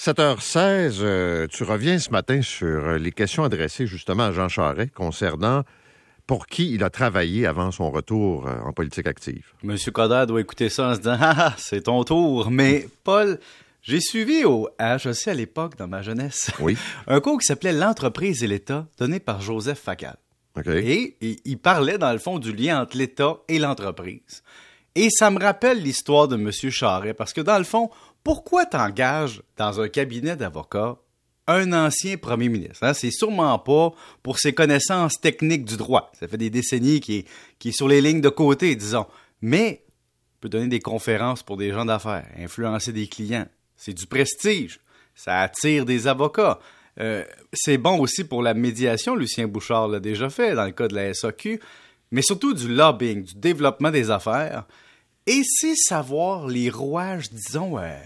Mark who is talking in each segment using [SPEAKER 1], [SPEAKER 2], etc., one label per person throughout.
[SPEAKER 1] 7h16, euh, tu reviens ce matin sur euh, les questions adressées justement à Jean Charest concernant pour qui il a travaillé avant son retour euh, en politique active.
[SPEAKER 2] Monsieur Coderre doit écouter ça en se disant Ah, c'est ton tour. Mais Paul, j'ai suivi au HEC à l'époque, dans ma jeunesse,
[SPEAKER 1] Oui.
[SPEAKER 2] un cours qui s'appelait L'entreprise et l'État, donné par Joseph Facal. Et il parlait, dans le fond, du lien entre l'État et l'entreprise. Et ça me rappelle l'histoire de M. Charret, parce que, dans le fond, pourquoi t'engages dans un cabinet d'avocats un ancien premier ministre? hein? C'est sûrement pas pour ses connaissances techniques du droit. Ça fait des décennies qu'il est, sur les lignes de côté, disons. Mais il peut donner des conférences pour des gens d'affaires, influencer des clients. C'est du prestige. Ça attire des avocats. Euh, c'est bon aussi pour la médiation, Lucien Bouchard l'a déjà fait dans le cas de la SAQ, mais surtout du lobbying, du développement des affaires. Et c'est savoir les rouages, disons, euh,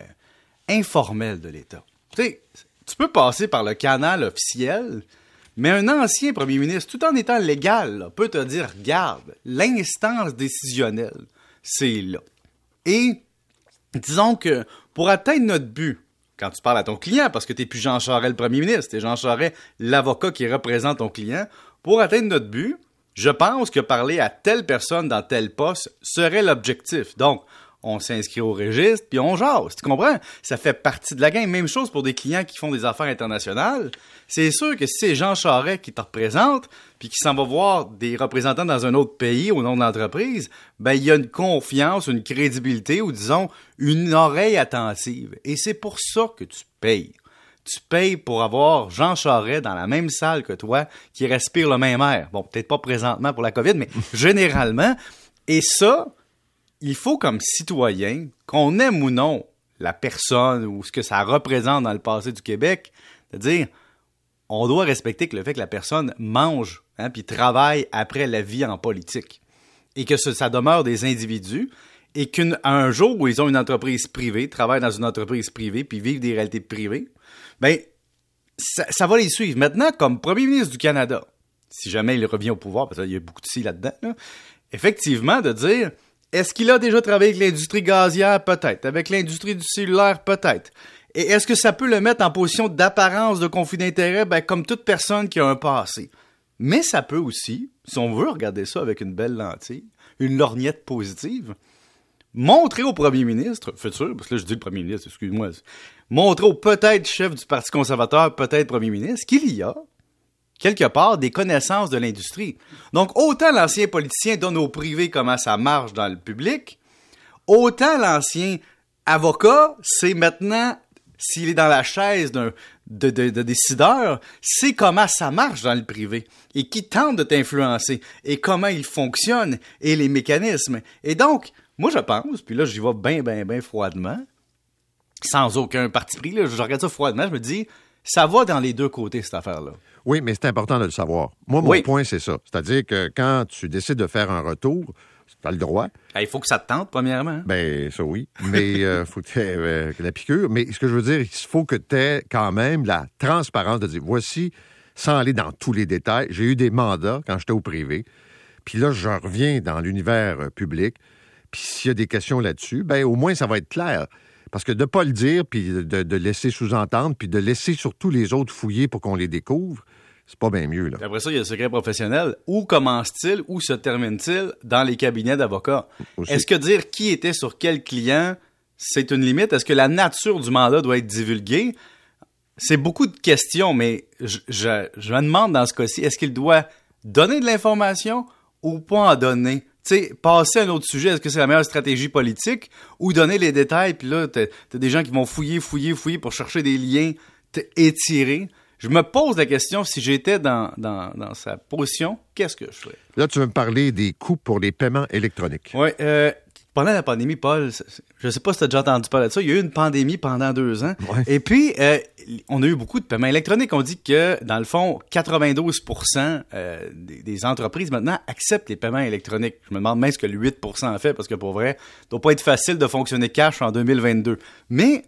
[SPEAKER 2] informels de l'État. Tu tu peux passer par le canal officiel, mais un ancien premier ministre, tout en étant légal, peut te dire, regarde, l'instance décisionnelle, c'est là. Et disons que pour atteindre notre but, quand tu parles à ton client, parce que tu n'es plus Jean Charest le premier ministre, tu es Jean Charest l'avocat qui représente ton client, pour atteindre notre but, je pense que parler à telle personne dans tel poste serait l'objectif. Donc, on s'inscrit au registre, puis on jase. Tu comprends? Ça fait partie de la game. Même chose pour des clients qui font des affaires internationales. C'est sûr que si c'est Jean Charest qui te représente, puis qui s'en va voir des représentants dans un autre pays au nom de l'entreprise, ben, il y a une confiance, une crédibilité, ou disons, une oreille attentive. Et c'est pour ça que tu payes. Tu payes pour avoir Jean Charest dans la même salle que toi, qui respire le même air. Bon, peut-être pas présentement pour la COVID, mais généralement. Et ça, il faut comme citoyen, qu'on aime ou non la personne ou ce que ça représente dans le passé du Québec, de dire, on doit respecter que le fait que la personne mange, hein, puis travaille après la vie en politique, et que ce- ça demeure des individus, et qu'un jour où ils ont une entreprise privée, travaillent dans une entreprise privée, puis vivent des réalités privées, ben ça, va les suivre. Maintenant, comme premier ministre du Canada, si jamais il revient au pouvoir, parce qu'il y a beaucoup de si là-dedans, là, effectivement, de dire, est-ce qu'il a déjà travaillé avec l'industrie gazière? Peut-être. Avec l'industrie du cellulaire? Peut-être. Et est-ce que ça peut le mettre en position d'apparence de conflit d'intérêt? Ben, comme toute personne qui a un passé. Mais ça peut aussi, si on veut regarder ça avec une belle lentille, une lorgnette positive, montrer au premier ministre, futur, parce que là je dis le premier ministre, excuse-moi, montrer au peut-être chef du Parti conservateur, peut-être premier ministre, qu'il y a, quelque part, des connaissances de l'industrie. Donc, autant l'ancien politicien donne au privé comment ça marche dans le public, autant l'ancien avocat, c'est maintenant, s'il est dans la chaise d'un de, de, de décideur, c'est comment ça marche dans le privé et qui tente de t'influencer et comment il fonctionne et les mécanismes. Et donc, moi, je pense, puis là, j'y vais bien, bien, bien froidement, sans aucun parti pris, là, je regarde ça froidement, je me dis, ça va dans les deux côtés, cette affaire-là.
[SPEAKER 1] Oui, mais c'est important de le savoir. Moi, mon
[SPEAKER 2] Oui.
[SPEAKER 1] point, c'est ça. C'est-à-dire que quand tu décides de faire un retour, tu as le droit.
[SPEAKER 2] Il faut que ça te tente, premièrement.
[SPEAKER 1] Ben, ça oui. Mais euh, faut que tu aies la piqûre. Mais ce que je veux dire, il faut que tu aies quand même la transparence de dire voici, sans aller dans tous les détails, j'ai eu des mandats quand j'étais au privé. Puis là, je reviens dans l'univers euh, public. Puis s'il y a des questions là-dessus, ben au moins ça va être clair. Parce que de ne pas le dire, puis de, de laisser sous-entendre, puis de laisser surtout les autres fouiller pour qu'on les découvre, c'est pas bien mieux. Là.
[SPEAKER 2] Après ça, il y a le secret professionnel. Où commence-t-il, où se termine-t-il? Dans les cabinets d'avocats? Est-ce que dire qui était sur quel client, c'est une limite? Est-ce que la nature du mandat doit être divulguée? C'est beaucoup de questions, mais je, je, je me demande dans ce cas-ci, est-ce qu'il doit donner de l'information ou pas en donner? Tu sais, passer à un autre sujet, est-ce que c'est la meilleure stratégie politique ou donner les détails, puis là, t'as t'as des gens qui vont fouiller, fouiller, fouiller pour chercher des liens étirés. Je me pose la question, si j'étais dans, dans, dans sa position, qu'est-ce que je ferais?
[SPEAKER 1] Là, tu veux me parler des coûts pour les paiements électroniques.
[SPEAKER 2] Oui, euh, pendant la pandémie, Paul, je sais pas si tu as déjà entendu parler de ça, il y a eu une pandémie pendant deux ans.
[SPEAKER 1] Ouais.
[SPEAKER 2] Et puis, euh, on a eu beaucoup de paiements électroniques. On dit que, dans le fond, 92 euh, des, des entreprises maintenant acceptent les paiements électroniques. Je me demande même ce que le 8 a fait, parce que pour vrai, ça doit pas être facile de fonctionner cash en 2022. Mais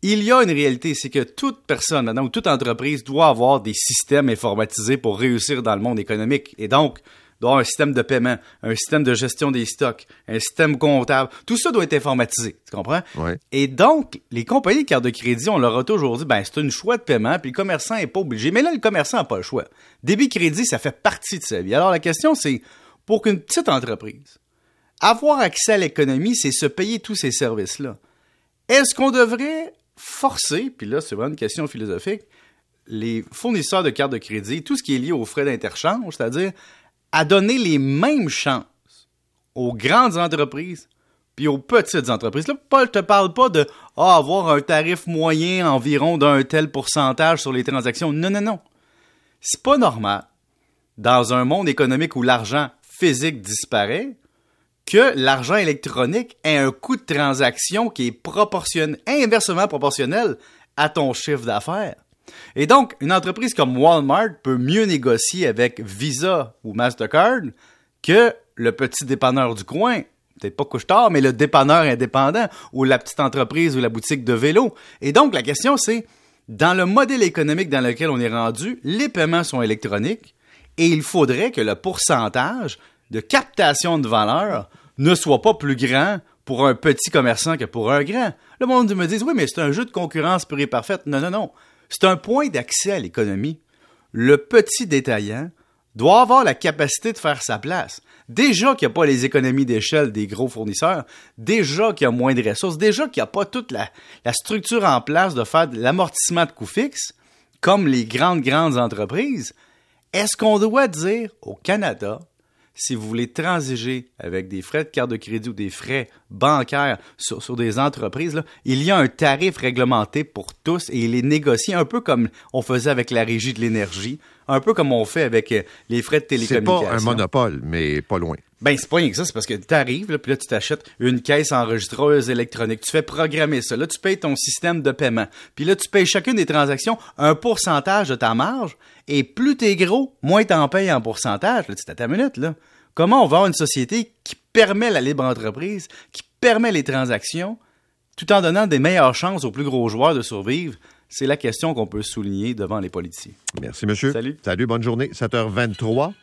[SPEAKER 2] il y a une réalité, c'est que toute personne maintenant ou toute entreprise doit avoir des systèmes informatisés pour réussir dans le monde économique. Et donc, doit avoir un système de paiement, un système de gestion des stocks, un système comptable. Tout ça doit être informatisé, tu comprends?
[SPEAKER 1] Ouais.
[SPEAKER 2] Et donc, les compagnies de carte de crédit, on leur a toujours dit, ben, c'est un choix de paiement, puis le commerçant est pas obligé. Mais là, le commerçant n'a pas le choix. Débit crédit, ça fait partie de sa vie. Alors, la question, c'est, pour qu'une petite entreprise, avoir accès à l'économie, c'est se payer tous ces services-là. Est-ce qu'on devrait forcer, puis là, c'est vraiment une question philosophique, les fournisseurs de cartes de crédit, tout ce qui est lié aux frais d'interchange, c'est-à-dire à donner les mêmes chances aux grandes entreprises puis aux petites entreprises. Là, Paul te parle pas de ah, avoir un tarif moyen environ d'un tel pourcentage sur les transactions. Non, non, non. C'est pas normal, dans un monde économique où l'argent physique disparaît, que l'argent électronique ait un coût de transaction qui est proportionnel, inversement proportionnel à ton chiffre d'affaires. Et donc, une entreprise comme Walmart peut mieux négocier avec Visa ou Mastercard que le petit dépanneur du coin. Peut-être pas couche-tard, mais le dépanneur indépendant ou la petite entreprise ou la boutique de vélo. Et donc, la question, c'est, dans le modèle économique dans lequel on est rendu, les paiements sont électroniques et il faudrait que le pourcentage de captation de valeur ne soit pas plus grand pour un petit commerçant que pour un grand. Le monde me dit, oui, mais c'est un jeu de concurrence pure et parfaite. Non, non, non. C'est un point d'accès à l'économie. Le petit détaillant doit avoir la capacité de faire sa place. Déjà qu'il n'y a pas les économies d'échelle des gros fournisseurs, déjà qu'il y a moins de ressources, déjà qu'il n'y a pas toute la, structure en place de faire l'amortissement de coûts fixes, comme les grandes, grandes entreprises, est-ce qu'on doit dire au Canada, si vous voulez transiger avec des frais de carte de crédit ou des frais bancaires sur, sur des entreprises, là, il y a un tarif réglementé pour tous et il est négocié un peu comme on faisait avec la régie de l'énergie, un peu comme on fait avec euh, les frais de télécommunications.
[SPEAKER 1] C'est pas un monopole, mais pas loin.
[SPEAKER 2] Ben, c'est pas rien que ça, c'est parce que tu arrives, là, puis là, tu t'achètes une caisse enregistreuse électronique. Tu fais programmer ça. Là, tu payes ton système de paiement. Puis là, tu payes chacune des transactions un pourcentage de ta marge. Et plus t'es gros, moins t'en payes en pourcentage. Là, tu à ta minute, là. Comment on va avoir une société qui permet la libre entreprise, qui permet les transactions, tout en donnant des meilleures chances aux plus gros joueurs de survivre? C'est la question qu'on peut souligner devant les politiciens.
[SPEAKER 1] Merci, monsieur.
[SPEAKER 2] Salut.
[SPEAKER 1] Salut, bonne journée. 7h23.